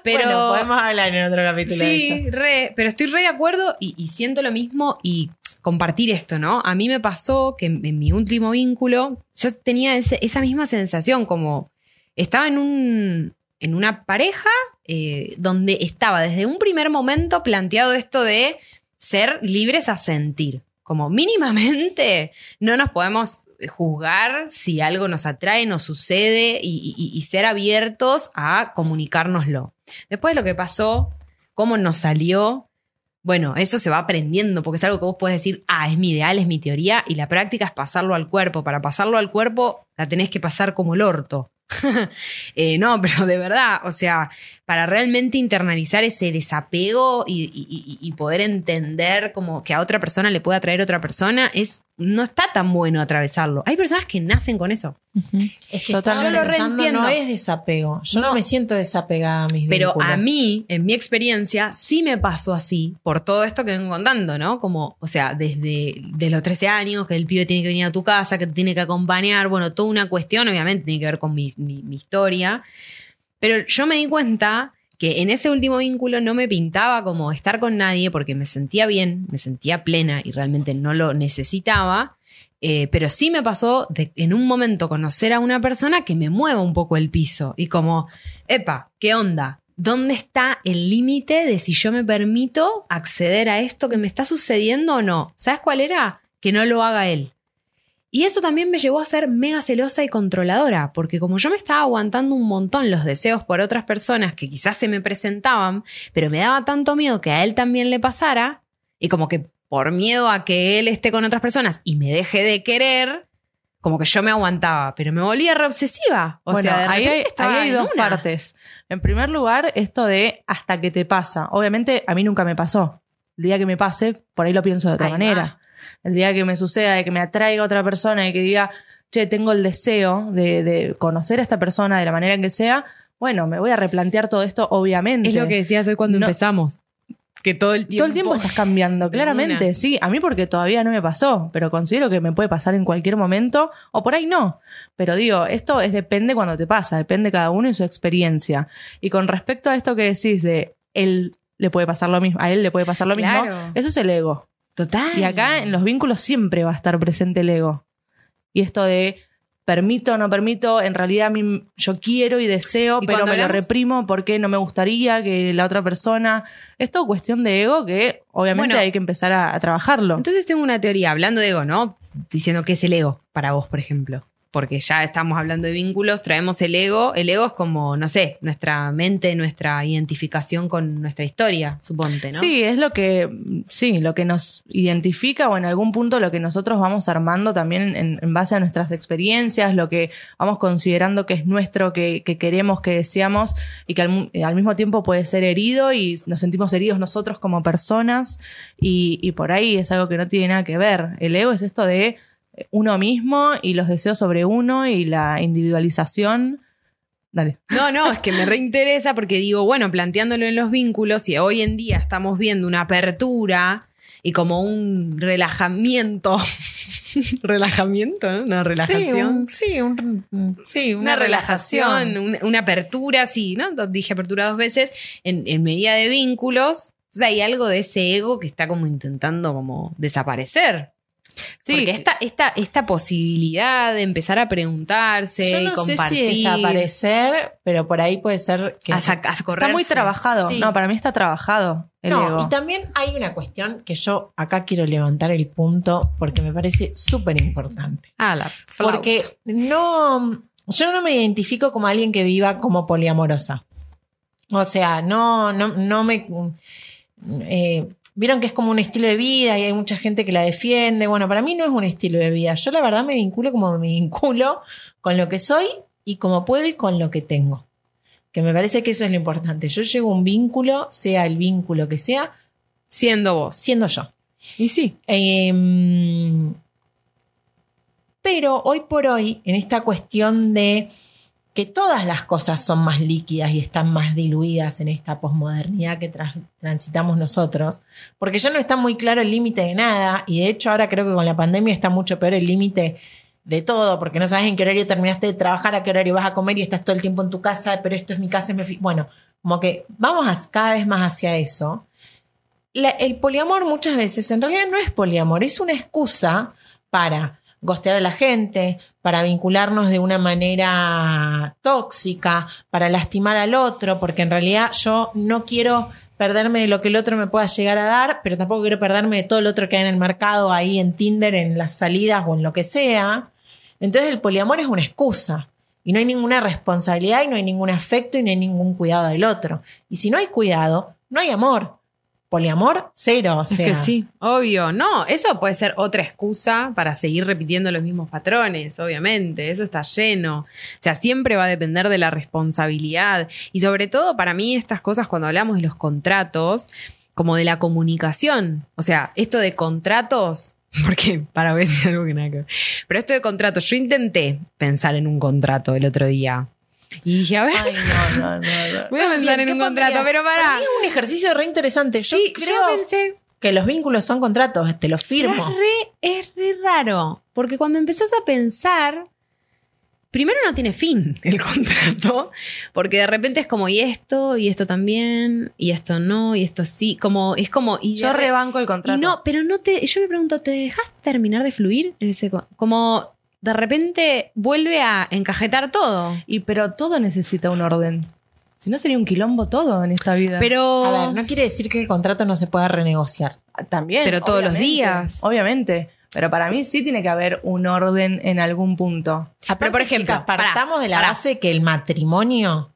Pero bueno, podemos hablar en otro capítulo de sí, eso. re, pero estoy re de acuerdo y, y siento lo mismo y compartir esto, ¿no? A mí me pasó que en, en mi último vínculo yo tenía ese- esa misma sensación, como estaba en un en una pareja eh, donde estaba desde un primer momento planteado esto de ser libres a sentir. Como mínimamente [LAUGHS] no nos podemos juzgar si algo nos atrae, nos sucede y, ser abiertos a comunicárnoslo. Después lo que pasó, cómo nos salió, bueno, eso se va aprendiendo porque es algo que vos podés decir, ah, es mi ideal, es mi teoría, y la práctica es pasarlo al cuerpo. Para pasarlo al cuerpo la tenés que pasar como el orto. [LAUGHS] Eh, no, [LAUGHS] pero de verdad, o sea, para realmente internalizar ese desapego y, y- y- y poder entender como que a otra persona le puede atraer otra persona, es no está tan bueno atravesarlo. Hay personas que nacen con eso. Es que Totalmente. Yo lo reentiendo. no es desapego. Yo no, No. me siento desapegada a mis Pero vínculos. a mí, en mi experiencia, sí me pasó así, por todo esto que vengo contando, ¿no? Como, o sea, desde de los 13 años, que el pibe tiene que venir a tu casa, que te tiene que acompañar, bueno, toda una cuestión, obviamente, tiene que ver con mi, mi- mi historia. Pero yo me di cuenta que en ese último vínculo no me pintaba como estar con nadie porque me sentía bien, me sentía plena y realmente no lo necesitaba. Eh, pero sí me pasó de en un momento conocer a una persona que me mueva un poco el piso y como, epa, ¿qué onda? ¿Dónde está el límite de si yo me permito acceder a esto que me está sucediendo o no? ¿Sabes cuál era? Que no lo haga él. Y eso también me llevó a ser mega celosa y controladora, porque como yo me estaba aguantando un montón los deseos por otras personas que quizás se me presentaban, pero me daba tanto miedo que a él también le pasara, y como que por miedo a que él esté con otras personas y me deje de querer, como que yo me aguantaba, pero me volvía re obsesiva. O bueno, sea, de ahí, hay, estaba ahí hay en dos una. partes. En primer lugar, esto de hasta que te pasa. Obviamente, a mí nunca me pasó. El día que me pase, por ahí lo pienso de otra Ahí manera. va. El día que me suceda, de que me atraiga otra persona y que diga, che, tengo el deseo de, de conocer a esta persona de la manera en que sea, bueno, me voy a replantear todo esto, obviamente. Es lo que decías hoy cuando No. empezamos. Que todo el tiempo. Todo el tiempo estás cambiando, [LAUGHS] claramente, una. sí. A mí porque todavía no me pasó, pero considero que me puede pasar en cualquier momento, o por ahí no. Pero digo, esto es depende cuando te pasa, depende cada uno y su experiencia. Y con respecto a esto que decís de él le puede pasar lo mismo, a él le puede pasar lo Claro. mismo, eso es el ego. Total. Y acá en los vínculos siempre va a estar presente el ego. Y esto de permito no permito, en realidad a mí yo quiero y deseo, Y pero me lo reprimo porque no me gustaría que la otra persona. Es todo cuestión de ego que obviamente Bueno. hay que empezar a, a trabajarlo. Entonces tengo una teoría, hablando de ego, ¿no? Diciendo que es el ego para vos, por ejemplo. Porque ya estamos hablando de vínculos, traemos el ego. El ego es como, no sé, nuestra mente, nuestra identificación con nuestra historia, suponte, ¿no? Sí, es lo que, sí, lo que nos identifica o en algún punto lo que nosotros vamos armando también en, en base a nuestras experiencias, lo que vamos considerando que es nuestro, que, que queremos, que deseamos y que al, al mismo tiempo puede ser herido y nos sentimos heridos nosotros como personas y, y por ahí es algo que no tiene nada que ver. El ego es esto de uno mismo y los deseos sobre uno y la individualización. Dale. No, no, es que me reinteresa porque digo, bueno, planteándolo en los vínculos, y hoy en día estamos viendo una apertura y como un relajamiento. [LAUGHS] relajamiento, ¿no? Una relajación. Sí, un- sí, un- sí, una relajación, una, una apertura, sí, ¿no? Dije apertura dos veces, en, en medida de vínculos. O sea, hay algo de ese ego que está como intentando como desaparecer. Sí, Porque esta, esta, esta posibilidad de empezar a preguntarse Yo y sé compartir. si desaparecer, pero por ahí puede ser que... a, sac- a está muy trabajado. Sí. No, para mí está trabajado el no, ego. y también hay una cuestión que yo acá quiero levantar el punto porque me parece súper importante. Ah, la flauta. Porque no, yo no me identifico como alguien que viva como poliamorosa. O sea, no, no, no me. eh, Vieron que es como un estilo de vida y hay mucha gente que la defiende. Bueno, para mí no es un estilo de vida. Yo la verdad me vinculo como me vinculo con lo que soy y como puedo y con lo que tengo. Que me parece que eso es lo importante. Yo llego a un vínculo, sea el vínculo que sea, Siendo vos. siendo yo. Y sí. Em, pero hoy por hoy, en esta cuestión de que todas las cosas son más líquidas y están más diluidas en esta posmodernidad que tra- transitamos nosotros, porque ya no está muy claro el límite de nada, y de hecho ahora creo que con la pandemia está mucho peor el límite de todo, porque no sabes en qué horario terminaste de trabajar, a qué horario vas a comer y estás todo el tiempo en tu casa, pero esto es mi casa, es mi... Bueno, como que vamos a- cada vez más hacia eso. El poliamor muchas veces en realidad no es poliamor, es una excusa para gostear a la gente, para vincularnos de una manera tóxica, para lastimar al otro, porque en realidad yo no quiero perderme de lo que el otro me pueda llegar a dar, pero tampoco quiero perderme de todo el otro que hay en el mercado, ahí en Tinder, en las salidas o en lo que sea. Entonces el poliamor es una excusa. Y no hay ninguna responsabilidad y no hay ningún afecto y no hay ningún cuidado del otro. Y si no hay cuidado, no hay amor. Poliamor, cero. O sea, Es que sí, obvio. No, eso puede ser otra excusa para seguir repitiendo los mismos patrones, obviamente. Eso está lleno. O sea, siempre va a depender de la responsabilidad. Y sobre todo, para mí, estas cosas, cuando hablamos de los contratos, como de la comunicación. O sea, esto de contratos. [LAUGHS] Porque, para ver si algo que nada que ver. Pero esto de contratos, yo intenté pensar en un contrato el otro día. Y dije, a ver, Ay, no, no, no. no. [LAUGHS] voy a pensar en ¿qué un contrato, pero para. mí es un ejercicio re interesante. Yo Sí, creo yo pensé, que los vínculos son contratos, te los firmo. Es re, es re raro, porque cuando empezás a pensar, primero no tiene fin [LAUGHS] el contrato, porque de repente es como, y esto, y esto también, y esto no, y esto sí, como, es como, y Yo rebanco el y contrato. no, pero no te, yo me pregunto, ¿te dejas terminar de fluir? en ese co- como de repente vuelve a encajetar todo. Y pero todo necesita un orden. Si no sería un quilombo todo en esta vida. Pero, A ver, no quiere decir que el contrato no se pueda renegociar. también. Pero todos los días. Obviamente. Pero para mí sí tiene que haber un orden en algún punto. Aparte, por ejemplo, chicas, partamos de la base que el matrimonio,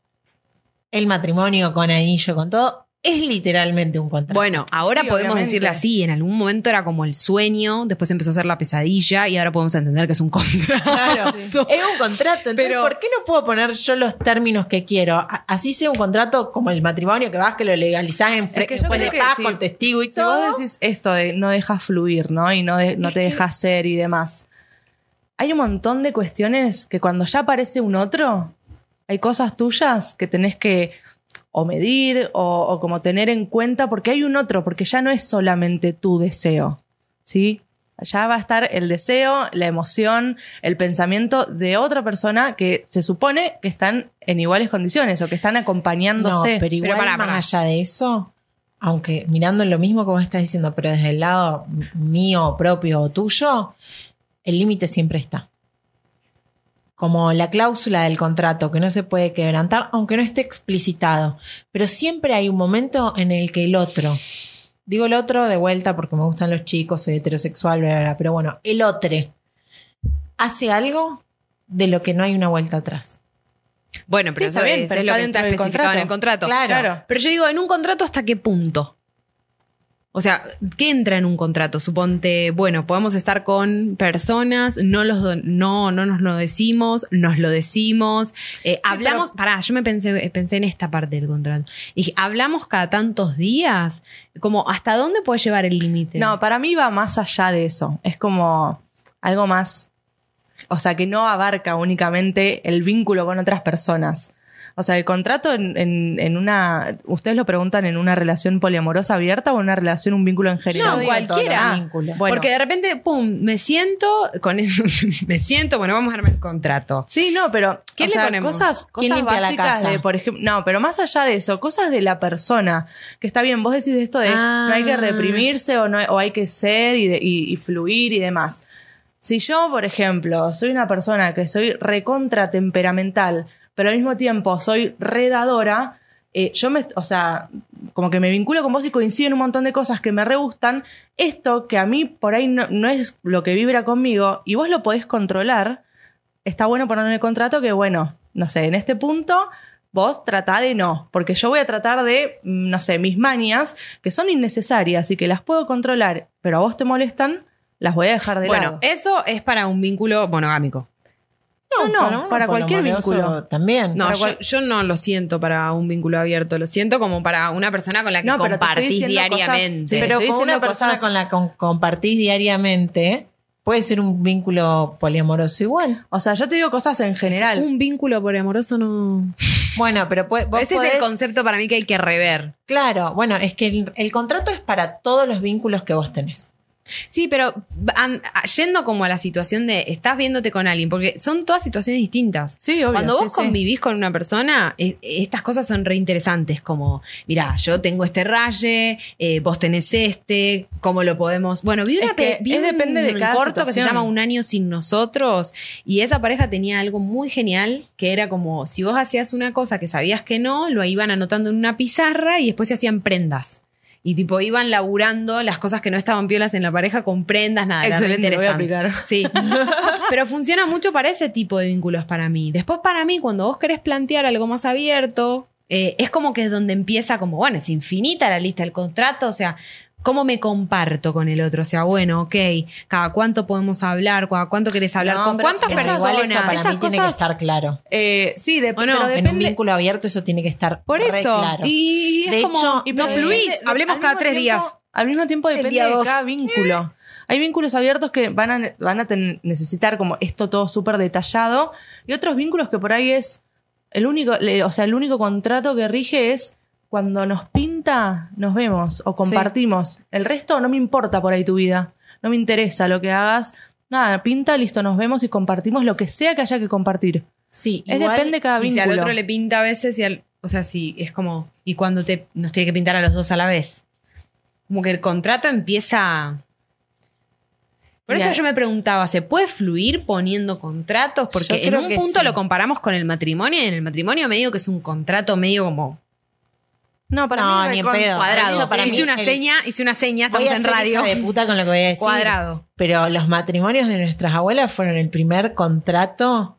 el matrimonio con anillo, con todo, es literalmente un contrato. Bueno, ahora Sí, podemos obviamente. decirle así. En algún momento era como el sueño, después empezó a ser la pesadilla y ahora podemos entender que es un contrato. Claro, [LAUGHS] es un contrato. Entonces, Pero- ¿por qué no puedo poner yo los términos que quiero? Así sea un contrato como el matrimonio, que vas, que lo legalizás en fre- que yo después creo de que paz, sí. con testigo y Si todo. vos decís esto de no dejas fluir, ¿no? Y no, de- no te dejas ser y demás. Hay un montón de cuestiones que cuando ya aparece un otro, hay cosas tuyas que tenés que o medir o, o como tener en cuenta porque hay un otro, porque ya no es solamente tu deseo, ¿sí? Ya va a estar el deseo, la emoción, el pensamiento de otra persona que se supone que están en iguales condiciones o que están No, acompañándose. pero igual pará, más pará. allá de eso, aunque mirando lo mismo vos estás diciendo, pero desde el lado mío, propio o tuyo, el límite siempre está. Como la cláusula del contrato que no se puede quebrantar, aunque no esté explicitado. Pero siempre hay un momento en el que el otro, digo el otro de vuelta porque me gustan los chicos, soy heterosexual, bla, bla, bla, pero bueno, el otro hace algo de lo que no hay una vuelta atrás. Bueno, pero Sí, eso está bien, es, pero es lo está que especificado en el contrato. contrato. Claro. Claro. Pero yo digo, ¿en un contrato hasta qué punto? O sea, ¿qué entra en un contrato? Suponte, bueno, podemos estar con personas, no, los do- no, no nos lo decimos, nos lo decimos, eh, hablamos, pará, yo me pensé, pensé en esta parte del contrato. Dije, hablamos cada tantos días, como, ¿hasta dónde puede llevar el límite? No, para mí va más allá de eso. Es como algo más. O sea, que no abarca únicamente el vínculo con otras personas. O sea, el contrato en, en- en una. Ustedes lo preguntan en una relación poliamorosa abierta o en una relación, un vínculo en No, general. Todos cualquiera. Bueno. Porque de repente, pum, me siento con [LAUGHS] me siento, bueno, vamos a armar el contrato. Sí, no, pero ¿Qué o le sea, ponemos? cosas, ¿Quién cosas la básicas casa? de, por ejemplo, no, pero más allá de eso, cosas de la persona, que está bien, vos decís esto de Ah. no hay que reprimirse o no o hay que ser y, de- y- y fluir y demás. Si yo, por ejemplo, soy una persona que soy recontra temperamental, pero al mismo tiempo soy redadora, eh, yo me, o sea, como que me vinculo con vos y coincido en un montón de cosas que me re gustan, esto que a mí por ahí no, no es lo que vibra conmigo y vos lo podés controlar, está bueno poner en el contrato que, bueno, no sé, en este punto vos tratá de no, porque yo voy a tratar de, mm, no sé, mis mañas, que son innecesarias y que las puedo controlar, pero a vos te molestan, las voy a dejar de Bueno, lado. eso es para un vínculo monogámico. No, no, uno para cualquier vínculo. También. No, yo, cual- yo no lo siento para un vínculo abierto, lo siento como para una persona con la que No, compartís cosas- diariamente. sí, pero con una persona cosas- con la que com- compartís diariamente, puede ser un vínculo poliamoroso igual. O sea, yo te digo cosas en general. Un vínculo poliamoroso no. Bueno, pero puede- vos Ese es el concepto para mí que hay que rever. Claro, bueno, es que el, el contrato es para todos los vínculos que vos tenés. Sí, pero an- yendo como a la situación de estás viéndote con alguien, porque son todas situaciones distintas. Sí, obvio. Cuando vos sí. convivís con una persona, es- estas cosas son reinteresantes, como, mira, yo tengo este raye, eh, vos tenés este, ¿cómo lo podemos? Bueno, vi, Es que vi es depende de un cada corto que se situación. llama Un año sin nosotros, y esa pareja tenía algo muy genial, que era como, si vos hacías una cosa que sabías que no, lo iban anotando en una pizarra y después se hacían prendas. Y tipo, iban laburando las cosas que no estaban piolas en la pareja con prendas, nada. Excelente, lo voy a aplicar. Sí. [LAUGHS] Pero funciona mucho para ese tipo de vínculos para mí. Después, para mí, cuando vos querés plantear algo más abierto, eh, es como que es donde empieza como, bueno, es infinita la lista del contrato, o sea, ¿cómo me comparto con el otro? O sea, bueno, ok, cada cuánto podemos hablar, cada cuánto querés hablar, No, con cuántas personas. igual eso para esas mí tiene que cosas- estar claro. Eh, sí, de, ¿O no? pero En un depende. vínculo abierto eso tiene que estar Por re eso. claro. Y es De como, hecho, y pero no depende- fluís, hablemos cada tres tiempo- días. Al mismo tiempo depende de dos. cada vínculo. Hay vínculos abiertos que van a, van a ten- necesitar como esto todo súper detallado y otros vínculos que por ahí es el único, o sea, el único contrato que rige es cuando nos pinta, nos vemos o compartimos. El resto no me importa por ahí tu vida. No me interesa lo que hagas. Nada, pinta, listo, nos vemos y compartimos lo que sea que haya que compartir. Sí, Es igual- depende de cada Y si vínculo. al otro le pinta a veces y al, o sea, sí, es como, y cuando te, nos tiene que pintar a los dos a la vez. Como que el contrato empieza. Por eso yo me preguntaba, ¿se puede fluir poniendo contratos? Porque en un punto sí. lo comparamos con el matrimonio y en el matrimonio medio que es un contrato medio como No, para No, mí ni en pedo. Cuadrado. hecho, para hice mí una el- seña, hice una seña, Voy estamos a en ser radio. hija de puta con lo que voy a decir. Cuadrado. Pero los matrimonios de nuestras abuelas fueron el primer contrato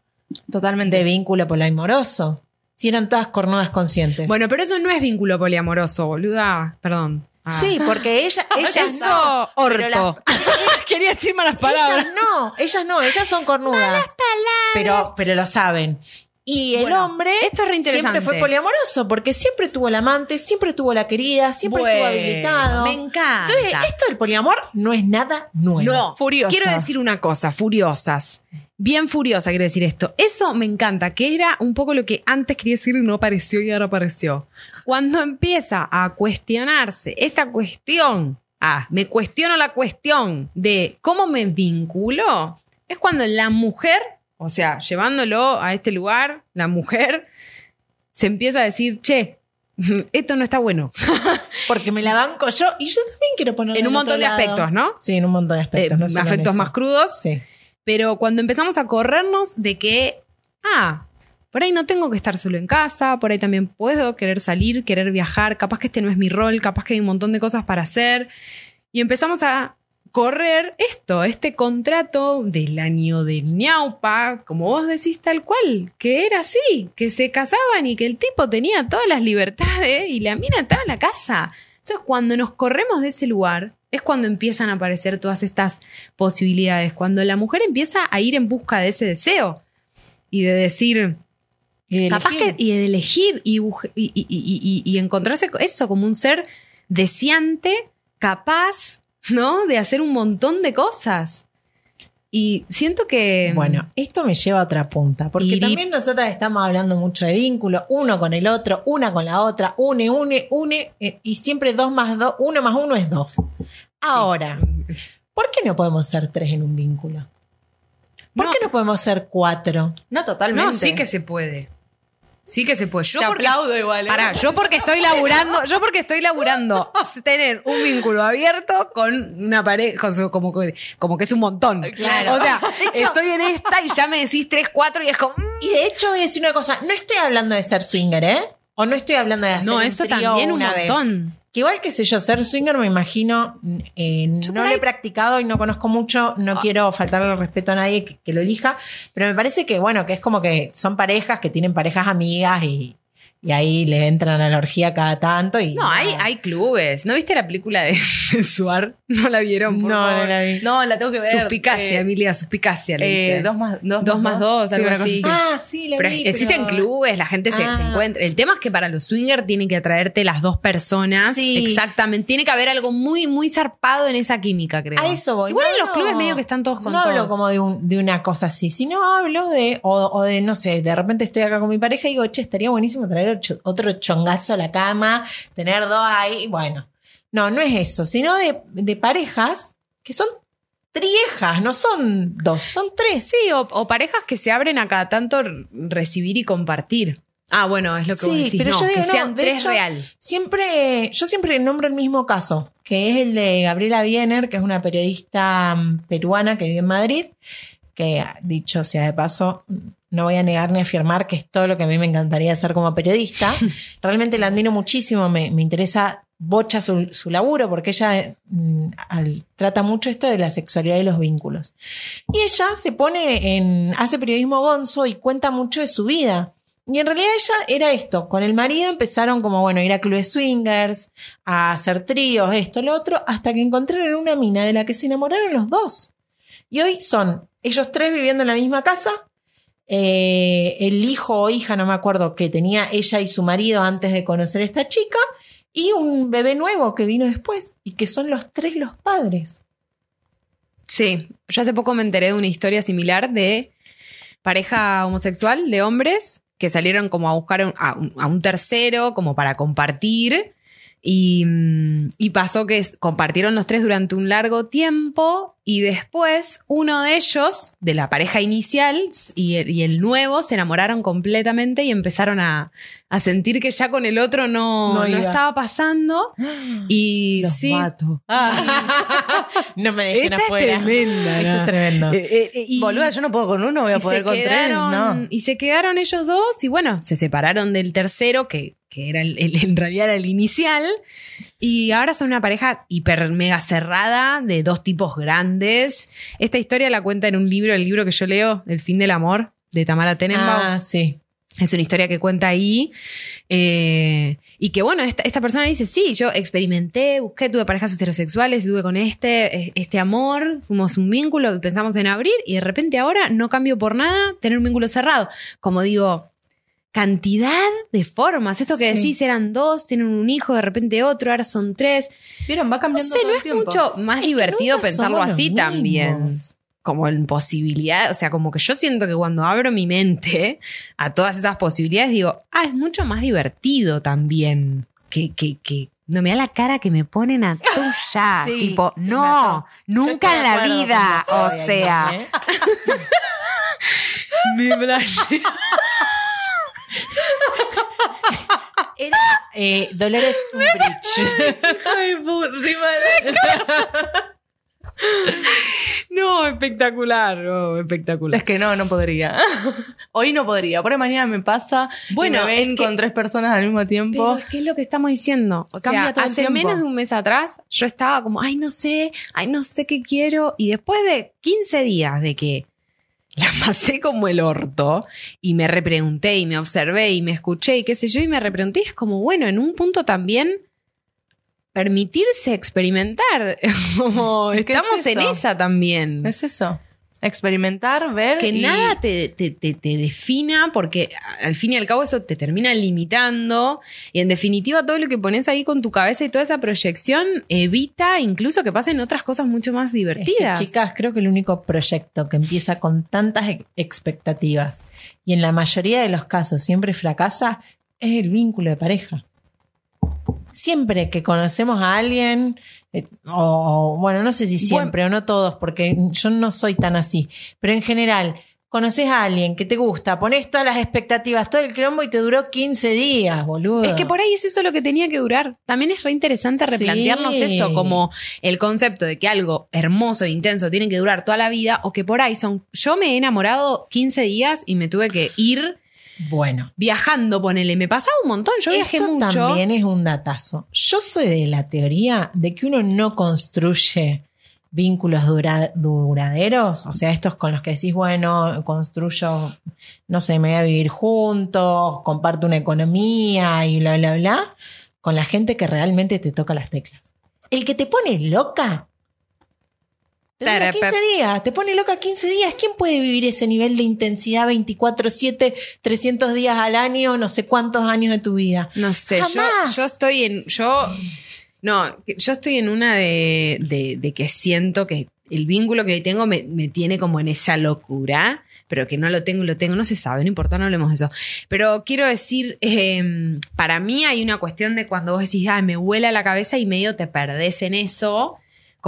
Totalmente. de vínculo poliamoroso. Si eran todas cornudas conscientes. Bueno, pero eso no es vínculo poliamoroso, boluda. Perdón. Ah. sí, porque ella, [LAUGHS] ellas no. Pero orto. [LAUGHS] las- Quería decir malas Ellas no, ellas no, ellas son cornudas. Pero, pero lo saben. Y el Bueno, hombre esto es siempre fue poliamoroso porque siempre tuvo el amante, siempre tuvo la querida, siempre estuvo habilitado. Me encanta. Entonces, esto del poliamor no es nada nuevo. No, Furiosa. Quiero decir una cosa, furiosas. Bien furiosa quiero decir esto. Eso me encanta, que era un poco lo que antes quería decir y no apareció y ahora apareció. Cuando empieza a cuestionarse esta cuestión, ah, me cuestiono la cuestión de cómo me vinculo, es cuando la mujer, o sea, llevándolo a este lugar, la mujer se empieza a decir, che, [LAUGHS] esto no está bueno. [LAUGHS] Porque me la banco yo y yo también quiero poner En un montón de aspectos, ¿no? Sí, en un montón de aspectos. Eh, no solo eso. más crudos. Sí. Pero cuando empezamos a corrernos de que, ah, por ahí no tengo que estar solo en casa, por ahí también puedo querer salir, querer viajar, capaz que este no es mi rol, capaz que hay un montón de cosas para hacer. Y empezamos a correr esto, este contrato del año del ñaupa, como vos decís tal cual, que era así, que se casaban y que el tipo tenía todas las libertades y la mina estaba en la casa. Entonces, cuando nos corremos de ese lugar, es cuando empiezan a aparecer todas estas posibilidades, cuando la mujer empieza a ir en busca de ese deseo y de decir, Y de capaz que, y de elegir y, y, encontrarse con eso como un ser deseante, capaz, ¿no? De hacer un montón de cosas. Y siento que... Bueno, esto me lleva a otra punta, porque Iri- también nosotras estamos hablando mucho de vínculo, uno con el otro, una con la otra, une, une, une, eh, y siempre dos más dos, uno más uno es dos. Ahora, ¿por qué no podemos ser tres en un vínculo? ¿Por No. qué no podemos ser cuatro? No, totalmente. No, sí que se puede. Sí que se puede. Yo Te porque- aplaudo igual. ¿eh? Pará, yo porque estoy laburando, yo porque estoy laburando [LAUGHS] tener un vínculo abierto con una pareja, como, que- como que es un montón. Claro. O sea, [LAUGHS] estoy en esta y ya me decís tres, cuatro y es como. mm, Y de hecho voy a decir una cosa, no estoy hablando de ser swinger, ¿eh? O no estoy hablando de hacer No, un eso trío también un una vez. Que igual que sé yo, ser swinger me imagino, eh, no lo he practicado y no conozco mucho, no Ah. quiero faltarle el respeto a nadie que, que lo elija, pero me parece que bueno, que es como que son parejas que tienen parejas amigas y, y ahí le entran a la orgía cada tanto y No, hay, nada. hay clubes. ¿No viste la película de [LAUGHS] Suar? ¿No la vieron? por No, favor? no la vi. No, la tengo que ver. Suspicacia, Eh, Emilia, suspicacia. le eh, dice. dos más dos, Dos más dos, Sí, algo así. Ah, sí, la Pero vi, existen pero- clubes, la gente se, se Ah. encuentra. El tema es que para los swingers tienen que atraerte las dos personas. Sí. Exactamente. Tiene que haber algo muy, muy zarpado en esa química, creo. A eso voy. Igual No, en los no. clubes medio que están todos con No hablo todos. como de, un- de una cosa así, sino hablo de, o, o de, no sé, de repente estoy acá con mi pareja y digo, che, estaría buenísimo traer otro chongazo a la cama, tener dos ahí, bueno. No, no es eso, sino de, de parejas que son triejas, no son dos, son tres. Sí, o, o parejas que se abren a cada tanto recibir y compartir. Ah, bueno, es lo que Sí, vos decís. pero no, yo digo, que no, sean de tres hecho, real. Siempre, yo siempre nombro el mismo caso, que es el de Gabriela Biener, que es una periodista mm, peruana que vive en Madrid, que dicho sea de paso, no voy a negar ni afirmar que es todo lo que a mí me encantaría hacer como periodista. [LAUGHS] Realmente la admiro muchísimo, me, me interesa bocha su, su laburo, porque ella mm, al- trata mucho esto de la sexualidad y los vínculos. Y ella se pone en, hace periodismo gonzo y cuenta mucho de su vida. Y en realidad ella era esto, con el marido empezaron como, bueno, ir a clubes swingers, a hacer tríos, esto, lo otro, hasta que encontraron una mina de la que se enamoraron los dos. Y hoy son ellos tres viviendo en la misma casa, eh, el hijo o hija, no me acuerdo, que tenía ella y su marido antes de conocer a esta chica, y un bebé nuevo que vino después, y que son los tres los padres. Sí, yo hace poco me enteré de una historia similar de pareja homosexual de hombres que salieron como a buscar a un tercero como para compartir y, mm, y pasó que compartieron los tres durante un largo tiempo y después uno de ellos, de la pareja inicial y el nuevo, se enamoraron completamente y empezaron a, a sentir que ya con el otro no, No estaba pasando [GASPS] y Los sí. mato. [LAUGHS] no me dejen Esta es afuera. tremenda, Esto es tremendo. Eh, eh, eh, y- Boluda, yo no puedo con uno, voy a poder se con tres. quedaron, No. Y se quedaron ellos dos y bueno, se separaron del tercero, que, que era el, el- en realidad era el inicial, y ahora son una pareja hiper mega cerrada de dos tipos grandes. Esta historia la cuenta en un libro, el libro que yo leo, El fin del amor, de Tamara Tenenbaum. Ah, sí. Es una historia que cuenta ahí. eh, y que bueno, esta, esta persona dice, sí, yo experimenté, busqué, tuve parejas heterosexuales, tuve con este, este amor, fuimos un vínculo, pensamos en abrir y de repente ahora no cambio por nada tener un vínculo cerrado. Como digo, cantidad de formas. Esto que Sí. decís eran dos, tienen un hijo, de repente otro, ahora son tres. ¿Vieron? Va No cambiando sé, todo no el es tiempo. mucho más Es divertido pensarlo así también. Como en posibilidad, o sea, como que yo siento que cuando abro mi mente a todas esas posibilidades, digo, ah, es mucho más divertido también que, que, que no me da la cara que me ponen a tuya. [LAUGHS] Sí, tipo, no, nunca en la vida. O sea, ¿eh? [LAUGHS] Era eh, Dolores [LAUGHS] Umbridge. Ay, puta, sí, madre. [LAUGHS] No, espectacular, no, espectacular. Es que no, no podría. [LAUGHS] Hoy no podría. Por mañana me pasa. Bueno, me ven que- con tres personas al mismo tiempo. Pero es que es lo que estamos diciendo. O Cambia sea, todo hace menos de un mes atrás yo estaba como, ay, no sé, ay, no sé qué quiero. Y después de 15 días de que la pasé como el orto y me repregunté y me observé y me escuché y qué sé yo y me repregunté, es como, bueno, en un punto también permitirse experimentar. [LAUGHS] Como Es es estamos en esa también. Es eso. Experimentar, ver. que y- nada te, te, te- te defina, porque al fin y al cabo eso te termina limitando. Y en definitiva, todo lo que pones ahí con tu cabeza y toda esa proyección evita incluso que pasen otras cosas mucho más Es que, divertidas. chicas, creo que el único proyecto que empieza con tantas ex- expectativas y en la mayoría de los casos siempre fracasa es el vínculo de pareja. Siempre que conocemos a alguien, eh, o bueno, no sé si siempre o no todos, porque yo no soy tan así, pero en general, conoces a alguien que te gusta, pones todas las expectativas, todo el crombo y te duró 15 días, boludo. Es que por ahí es eso lo que tenía que durar. También es re interesante Sí. replantearnos eso, como el concepto de que algo hermoso e intenso tiene que durar toda la vida, o que por ahí son. Yo me he enamorado 15 días y me tuve que ir Bueno. viajando, ponele. Me pasaba un montón, yo viajé Esto mucho. también es un datazo. Yo soy de la teoría de que uno no construye vínculos dura- duraderos, o sea, estos con los que decís, bueno, construyo, no sé, me voy a vivir juntos, comparto una economía y bla, bla, bla, con la gente que realmente te toca las teclas. El que te pone loca, te dura Tarapap. 15 días, te pone loca 15 días. ¿Quién puede vivir ese nivel de intensidad 24/7, 300 días al año, no sé cuántos años de tu vida? No sé, yo, Jamás. yo estoy en. Yo. No, yo estoy en una de, de, de que siento que el vínculo que tengo me, me tiene como en esa locura, pero que no lo tengo, lo tengo, no se sabe, no importa, no hablemos de eso. Pero quiero decir, eh, para mí hay una cuestión de cuando vos decís, ay, me vuela la cabeza y medio te perdés en eso.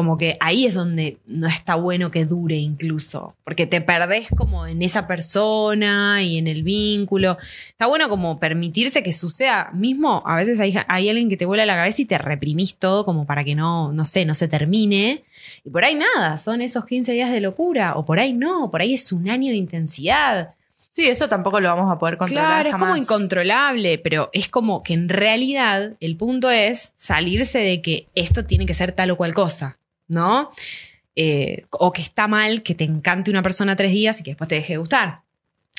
Como que ahí es donde no está bueno que dure incluso, porque te perdés como en esa persona y en el vínculo. Está bueno como permitirse que suceda. Mismo, a veces hay, hay alguien que te vuela la cabeza y te reprimís todo como para que no, no sé, no se termine. Y por ahí nada, son esos 15 días de locura. O por ahí no, por ahí es un año de intensidad. Sí, eso tampoco lo vamos a poder controlar Claro, es como incontrolable, pero es como que en realidad el punto es salirse de que esto tiene que ser tal o cual cosa, ¿no? Eh, o que está mal que te encante una persona tres días y que después te deje de gustar.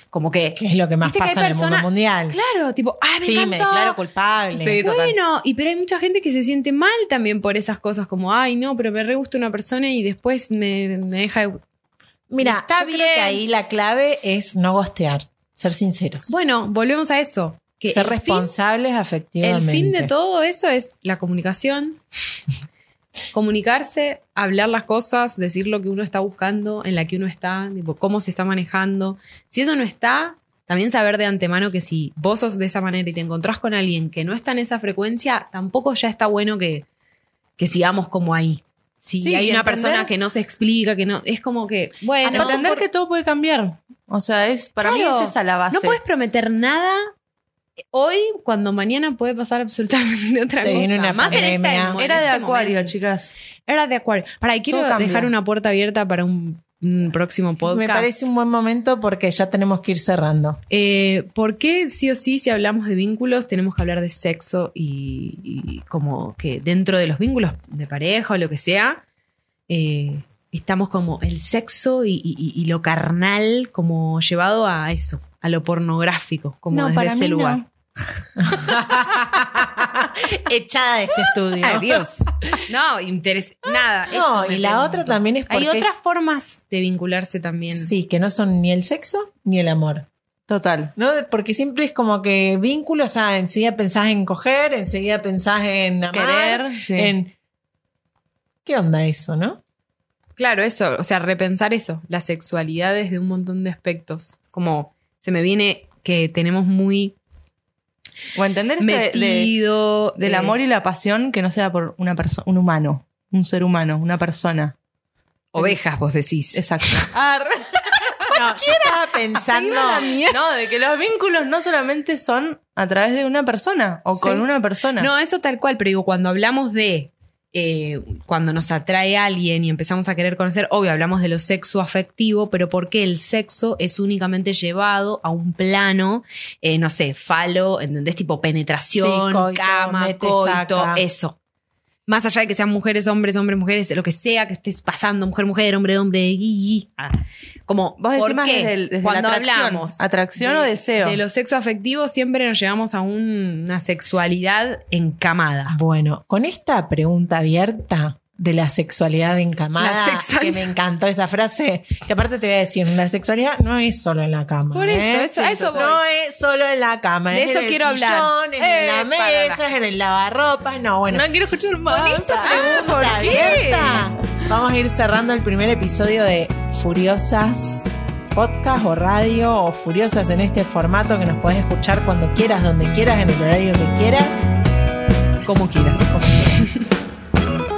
Como que, Que es lo que más que pasa en el mundo mundial. claro, tipo, ah, me sí, me encantó. declaro culpable. Sí, total. Bueno, y pero hay mucha gente que se siente mal también por esas cosas, como, ay, no, pero me re gusta una persona y después me, me deja de... Mira, Está yo creo bien. que ahí la clave es no gostear, ser sinceros. Bueno, volvemos a eso. Que ser el fin- responsables El afectivamente. fin de todo eso es la comunicación. [LAUGHS] Comunicarse, hablar las cosas, decir lo que uno está buscando, en la que uno está, tipo, cómo se está manejando. Si eso no está, también saber de antemano que si vos sos de esa manera y te encontrás con alguien que no está en esa frecuencia, tampoco ya está bueno que, que sigamos como ahí. Si Sí, hay una entender- persona que no se explica, que no, es como que, bueno, Entender que todo puede cambiar. O sea, es para Claro, mí es esa la base. no puedes prometer nada hoy cuando mañana puede pasar absolutamente [LAUGHS] otra Se cosa. viene una Más en esta en Era de este acuario, momento. chicas. Era de acuario. Para, y quiero Todo cambia. dejar una puerta abierta para un, un próximo podcast. Me parece un buen momento porque ya tenemos que ir cerrando. Eh, ¿Por qué sí o sí, si hablamos de vínculos, tenemos que hablar de sexo y, y como que dentro de los vínculos de pareja o lo que sea, eh, estamos como el sexo y, y- y lo carnal como llevado a eso, a lo pornográfico, como desde ese lugar. [LAUGHS] Echada de este estudio. Adiós. [LAUGHS] No, interés, nada. No, eso y la pregunto. otra también es Hay porque- otras formas de vincularse también. Sí, que no son ni el sexo ni el amor. Total. ¿No? Porque siempre es como que vínculos, ah, enseguida pensás en coger, enseguida pensás en amar, Querer, sí. en... ¿Qué onda eso, no? Claro, eso, o sea, repensar eso, la sexualidad desde un montón de aspectos. Como se me viene que tenemos muy O entender esto de- de- metido del eh, amor y la pasión que no sea por una persona, un humano, un ser humano, una persona. ovejas, vos decís. Exacto. [LAUGHS] [LAUGHS] No, yo estaba pensando... no, de que los vínculos no solamente son a través de una persona o Sí. con una persona. No, eso tal cual, pero digo, cuando hablamos de eh, cuando nos atrae alguien y empezamos a querer conocer, obvio, hablamos de lo sexo afectivo, pero porque el sexo es únicamente llevado a un plano, eh, no sé, falo, ¿entendés? Tipo penetración, Sí, coito, cama, mete, coito, saca. eso. Más allá de que sean mujeres, hombres, hombres, mujeres, lo que sea que estés pasando, mujer, mujer, hombre, hombre, gui, gui. Ah, como, Vos decís ¿por más qué? desde el- desde Cuando la atracción. hablamos ¿Atracción o deseo? De lo sexo afectivo siempre nos llevamos a un- una sexualidad encamada. Bueno, con esta pregunta abierta de la sexualidad encamada, La sexualidad. que me encantó esa frase, que aparte te voy a decir, la sexualidad no es solo en la cama. Por eso, ¿eh? eso- eso voy. No es solo en la cama, De es eso en el quiero hablar. sillón, es Eh, en la para mesa, es en el lavarropas, no, bueno. quiero escuchar más. Con esta Ah, pregunta abierta, vamos a ir cerrando el primer episodio de Furiosas Podcast o radio o Furiosas en este formato que nos podés escuchar cuando quieras, donde quieras, en el horario que quieras. Como quieras.